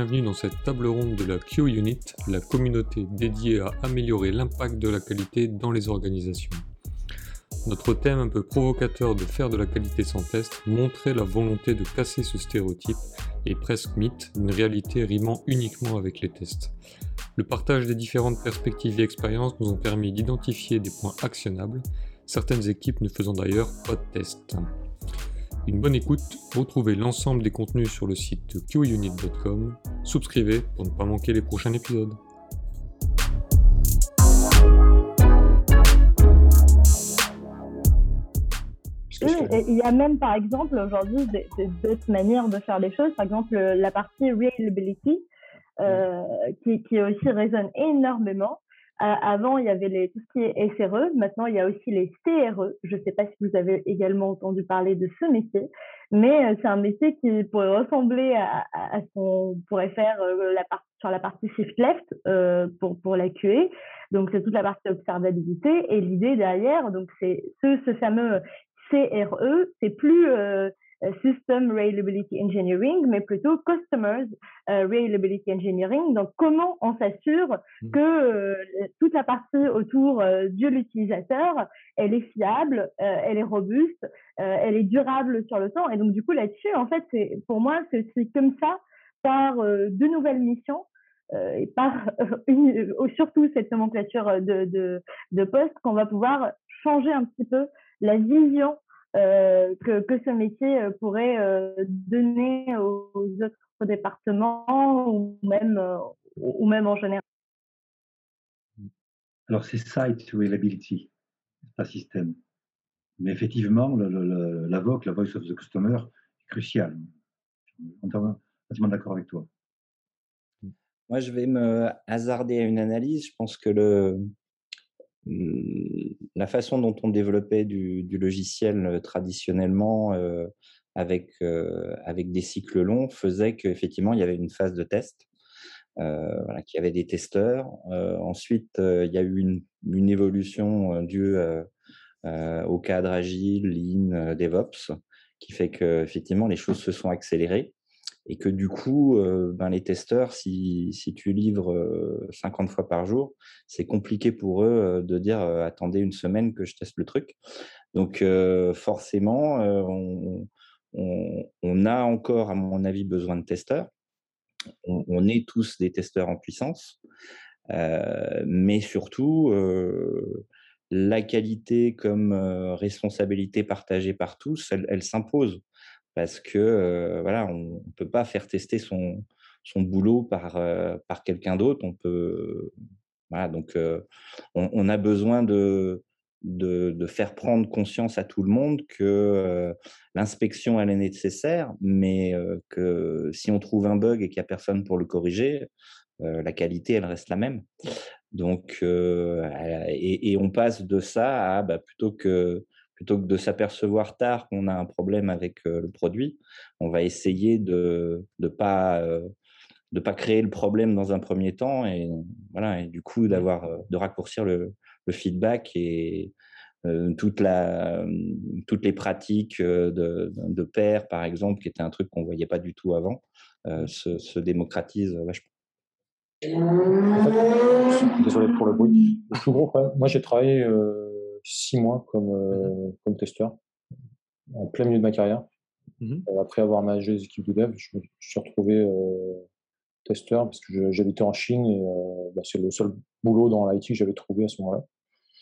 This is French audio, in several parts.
bienvenue dans cette table ronde de la Q-Unit, la communauté dédiée à améliorer l'impact de la qualité dans les organisations. Notre thème un peu provocateur de faire de la qualité sans test montrait la volonté de casser ce stéréotype et presque mythe d'une réalité rimant uniquement avec les tests. Le partage des différentes perspectives et expériences nous ont permis d'identifier des points actionnables, certaines équipes ne faisant d'ailleurs pas de tests. Une bonne écoute, retrouvez l'ensemble des contenus sur le site qunit.com, subscrivez pour ne pas manquer les prochains épisodes. il y a même par exemple aujourd'hui d'autres manières de faire les choses. Par exemple, la partie reliability, euh, qui, qui aussi résonne énormément. Avant, il y avait les, tout ce qui est SRE. Maintenant, il y a aussi les CRE. Je ne sais pas si vous avez également entendu parler de ce métier, mais euh, c'est un métier qui pourrait ressembler à, à, ce qu'on pourrait faire euh, sur la partie shift left euh, pour, pour la QA. Donc, c'est toute la partie observabilité. Et l'idée derrière, donc c'est ce, ce fameux CRE, c'est plus euh, euh, System Reliability Engineering, mais plutôt Customers euh, Reliability Engineering. Donc, comment on s'assure mmh. que toute la partie autour de l'utilisateur, elle est fiable, elle est robuste, elle est durable sur le temps. Et donc, du coup, là-dessus, en fait, pour moi, c'est comme ça, par de nouvelles missions, et par une, surtout cette nomenclature de, de, de poste qu'on va pouvoir changer un petit peu la vision euh, que, que, ce métier euh, pourrait euh, donner aux autres départements ou même, ou même en général. Alors, c'est site reliability, pas système. Mais effectivement, le, le, la VOC, la Voice of the Customer, est cruciale. Entièrement d'accord avec toi. Moi, je vais me hasarder à une analyse. Je pense que le, la façon dont on développait du, logiciel euh, traditionnellement euh, avec, euh, avec des cycles longs faisait qu'effectivement, il y avait une phase de test, voilà, qu'il y avait des testeurs. ensuite, il y a eu une, une évolution due au cadre agile, lean, DevOps, qui fait que effectivement les choses se sont accélérées et que du coup, euh, ben, les testeurs, si, tu livres 50 euh, fois par jour, c'est compliqué pour eux euh, de dire attendez une semaine que je teste le truc. Donc forcément, on, a encore, à mon avis, besoin de testeurs. On, est tous des testeurs en puissance, mais surtout, la qualité comme responsabilité partagée par tous, elle s'impose parce que voilà, on ne peut pas faire tester son, boulot par, par quelqu'un d'autre. On peut, voilà, donc on, a besoin de, de, faire prendre conscience à tout le monde que l'inspection elle est nécessaire, mais que si on trouve un bug et qu'il n'y a personne pour le corriger, la qualité elle reste la même. Donc, et, et, on passe de ça à bah, plutôt que plutôt que de s'apercevoir tard qu'on a un problème avec le produit, on va essayer de ne pas de pas créer le problème dans un premier temps et voilà et du coup d'avoir de raccourcir le, le, feedback et toute la toutes les pratiques de, de pair par exemple qui était un truc qu'on voyait pas du tout avant se, se, démocratise vachement. désolé pour le bruit. Le plus gros moi j'ai travaillé six mois comme, mmh euh, comme testeur, en plein milieu de ma carrière. Mmh euh, après avoir managé les équipes de dev, je me suis retrouvé euh, testeur parce que j'habitais en Chine et bah, c'est le seul boulot dans l'IT que j'avais trouvé à ce moment-là.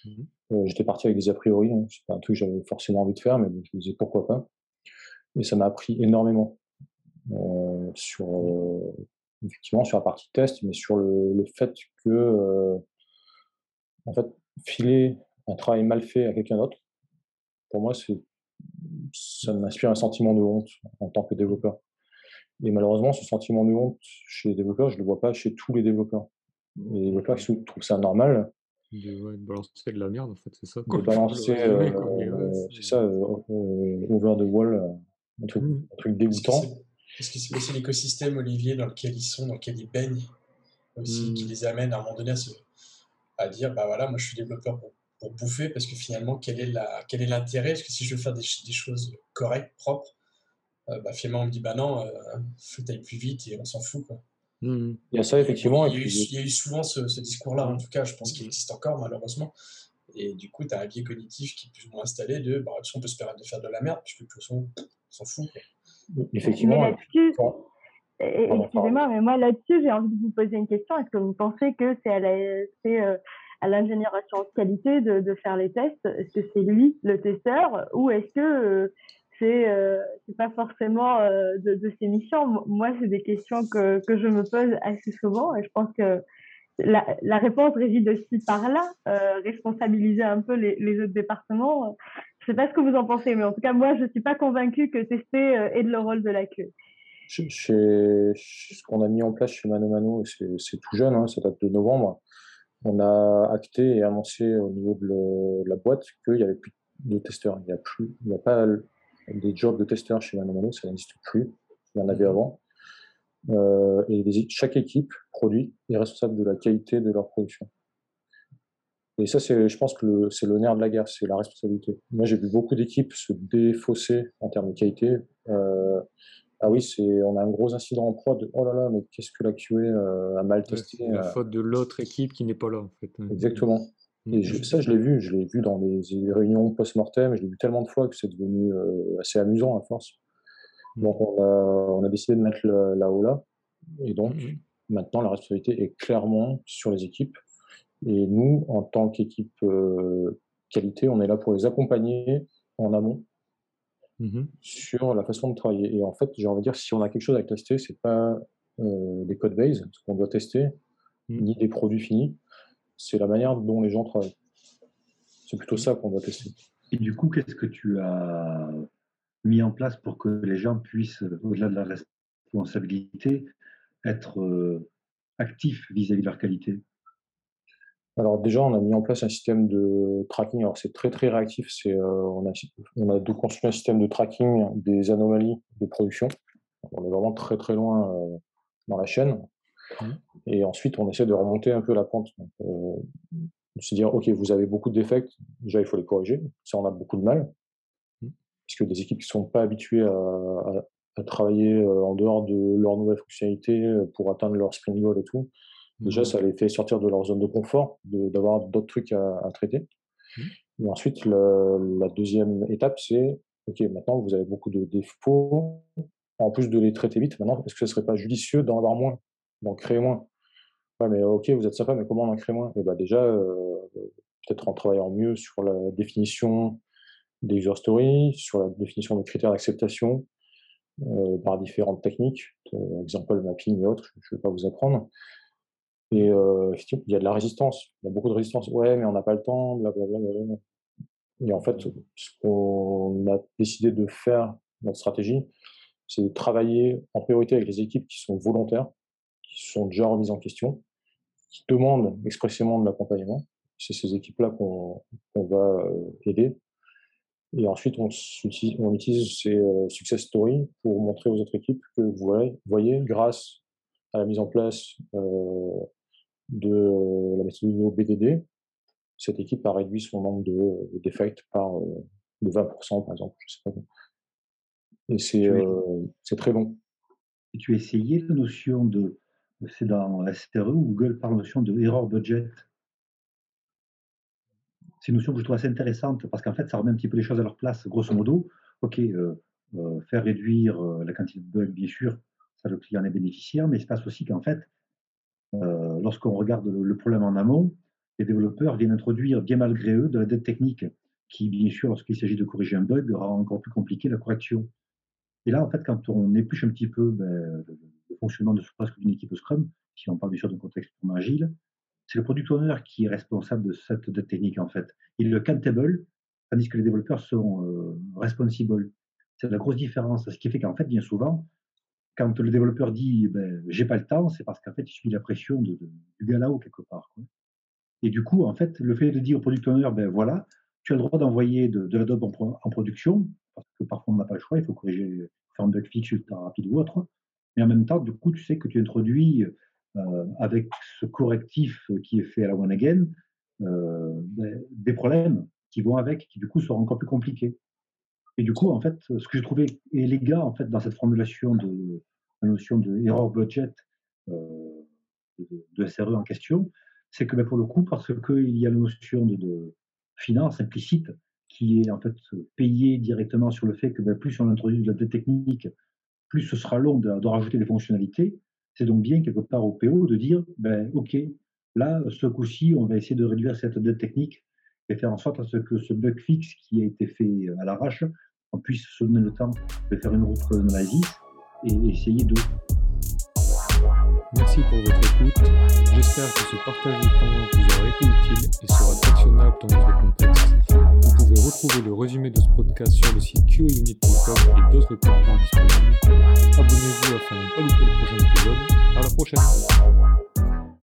Mmh j'étais parti avec des a priori, hein. c'est pas un truc que j'avais forcément envie de faire, mais je me disais pourquoi pas. Et ça m'a appris énormément sur effectivement sur la partie test, mais sur le, le fait que en fait filer un travail mal fait à quelqu'un d'autre, pour moi, c'est, ça m'inspire un sentiment de honte en tant que développeur. Et malheureusement, ce sentiment de honte chez les développeurs, je ne le vois pas chez tous les développeurs. Les développeurs qui trouvent ça normal. De, balancer de la merde, en fait, c'est ça. De balancer, euh, c'est ça, euh, euh, over the wall, un truc, mmh. un truc dégoûtant. Est-ce que c'est aussi l'écosystème, Olivier, dans lequel ils sont, dans lequel ils baignent, aussi, qui mmh. les amène à un moment donné à, se, à dire, bah voilà, moi je suis développeur pour pour bouffer parce que finalement, quel est, la, quel est l'intérêt? Parce que si je veux faire des, des choses correctes, propres, euh, bah, finalement, on me dit bah non, euh, faut aller plus vite et on s'en fout. Quoi. Mmh il y a ça, effectivement. Il y, a, eu, souvent ce, discours-là, en tout cas, je pense qu'il existe encore, malheureusement. Et du coup, tu as un biais cognitif qui est plus ou moins installé de bah, on peut se permettre de faire de la merde, puisque de toute façon, on s'en fout. Effectivement. Excusez-moi, mais moi là-dessus, j'ai envie de vous poser une question. Est-ce que vous pensez que c'est à euh, l'ingénieur assurance qualité de, de, faire les tests Est-ce que c'est lui, le testeur, ou est-ce que euh, c'est euh, pas forcément euh, de, ses missions? Moi, c'est des questions que, que je me pose assez souvent et je pense que la, la réponse réside aussi par là, responsabiliser un peu les, les autres départements. Je sais pas ce que vous en pensez, mais en tout cas, moi, je suis pas convaincue que tester est le rôle de la queue. Chez, ce qu'on a mis en place chez Mano Mano, c'est tout jeune, hein, ça date de novembre. On a acté et annoncé au niveau de, la boîte qu'il n'y avait plus de testeurs. Il n'y a plus, il n'y a pas des jobs de testeurs chez Mano Mano, ça n'existe plus. Il y en avait mhm. avant. Euh, et chaque équipe produit est responsable de la qualité de leur production. Et ça, c'est, je pense que c'est le nerf de la guerre, c'est la responsabilité. Moi, j'ai vu beaucoup d'équipes se défausser en termes de qualité. Euh, ah oui, c'est, on a un gros incident en prod. Oh là là, mais qu'est-ce que la QA euh, a mal testé. c'est la euh. faute de l'autre équipe qui n'est pas là, en fait. Exactement. Mm. Et ça, je l'ai vu. Je l'ai vu dans des réunions post-mortem. Je l'ai vu tellement de fois que c'est devenu euh, assez amusant à force. Mm. Donc, on a, on a décidé de mettre la haut Et donc, mm, maintenant, la responsabilité est clairement sur les équipes. Et nous, en tant qu'équipe qualité, on est là pour les accompagner en amont Mmh sur la façon de travailler. Et en fait, j'ai envie de dire, si on a quelque chose à tester, c'est pas euh, des code base, ce qu'on doit tester, mmh. ni des produits finis, c'est la manière dont les gens travaillent. C'est plutôt ça qu'on doit tester. Et du coup, qu'est-ce que tu as mis en place pour que les gens puissent, au-delà de la responsabilité, être euh, actifs vis-à-vis de leur qualité? Alors déjà, on a mis en place un système de tracking. Alors c'est très très réactif. C'est euh, on, a, on a construit un système de tracking des anomalies de production. On est vraiment très très loin euh, dans la chaîne. Mmh. Et ensuite, on essaie de remonter un peu la pente. Donc, euh, se dire, ok, vous avez beaucoup de défects. Déjà, il faut les corriger. Ça, on a beaucoup de mal, mmh. puisque des équipes qui sont pas habituées à, à travailler en dehors de leurs nouvelles fonctionnalités pour atteindre leur sprint goal et tout Déjà, mmh. ça les fait sortir de leur zone de confort, d'avoir d'autres trucs à, traiter. Mmh. Et ensuite, la deuxième étape, c'est OK, maintenant vous avez beaucoup de défauts. En plus de les traiter vite, maintenant, est-ce que ce serait pas judicieux d'en avoir moins, d'en créer moins? Ouais, mais OK, vous êtes sympa, mais comment on en crée moins? Et eh ben déjà, euh, peut-être en travaillant mieux sur la définition des user stories, sur la définition des critères d'acceptation euh, par différentes techniques, euh, exemple mapping et autres, je ne vais pas vous apprendre. Et euh, il y a de la résistance. Il y a beaucoup de résistance. Ouais, mais on n'a pas le temps, blablabla. Et en fait, ce qu'on a décidé de faire, notre stratégie, c'est de travailler en priorité avec les équipes qui sont volontaires, qui sont déjà remises en question, qui demandent expressément de l'accompagnement. C'est ces équipes-là qu'on va euh, aider. Et ensuite, on, utilise ces euh, success stories pour montrer aux autres équipes que vous voyez grâce à la mise en place euh, de la méthodologie BDD, cette équipe a réduit son nombre de, défects par euh, de 20%, par exemple. Je sais pas. Et c'est euh, très bon. Et tu as essayé la notion de, c'est dans STRE où Google parle de notion de error budget? C'est une notion que je trouve assez intéressante parce qu'en fait, ça remet un petit peu les choses à leur place. Grosso modo, OK, euh, faire réduire la quantité de bugs, bien sûr, ça le client est bénéficiaire, mais il se passe aussi qu'en fait, euh, lorsqu'on regarde le, problème en amont, les développeurs viennent introduire, bien malgré eux, de la dette technique qui, bien sûr, lorsqu'il s'agit de corriger un bug, rend encore plus compliqué la correction. Et là, en fait, quand on épluche un petit peu ben, le fonctionnement de presque d'une équipe Scrum, si on parle bien sûr d'un contexte plus agile, c'est le product owner qui est responsable de cette dette technique, en fait. Il le accountable, tandis que les développeurs sont euh, responsible. C'est la grosse différence. Ce qui fait qu'en fait, bien souvent, quand le développeur dit ben, j'ai pas le temps, c'est parce qu'en fait, il subit la pression du galao quelque part. Et du coup, en fait, le fait de dire au product owner, ben voilà, tu as le droit d'envoyer de, de l'adobe en, production, parce que parfois on n'a pas le choix, il faut corriger, faire un bug fix rapide ou autre. Mais en même temps, du coup, tu sais que tu introduis euh, avec ce correctif qui est fait à la one again, euh, ben, des problèmes qui vont avec, qui du coup seront encore plus compliqués. Et du coup, en fait, ce que j'ai trouvé élégant en fait dans cette formulation de la notion de error budget de, SRE en question, c'est que ben, pour le coup, parce qu'il y a la notion de, finance implicite qui est en fait payée directement sur le fait que ben, plus on introduit de la dette technique, plus ce sera long de, rajouter des fonctionnalités. C'est donc bien quelque part au PO de dire, ben, OK, là, ce coup-ci, on va essayer de réduire cette dette technique et faire en sorte à ce que ce bug fixe qui a été fait à l'arrache, on puisse se donner le temps de faire une route d'analyse et essayer de Merci pour votre écoute. J'espère que ce partage de temps vous aura été utile et sera actionnable dans votre contexte. Vous pouvez retrouver le résumé de ce podcast sur le site qunit.com et d'autres contenus disponibles. Abonnez-vous afin de ne pas louper le prochain épisode. À la prochaine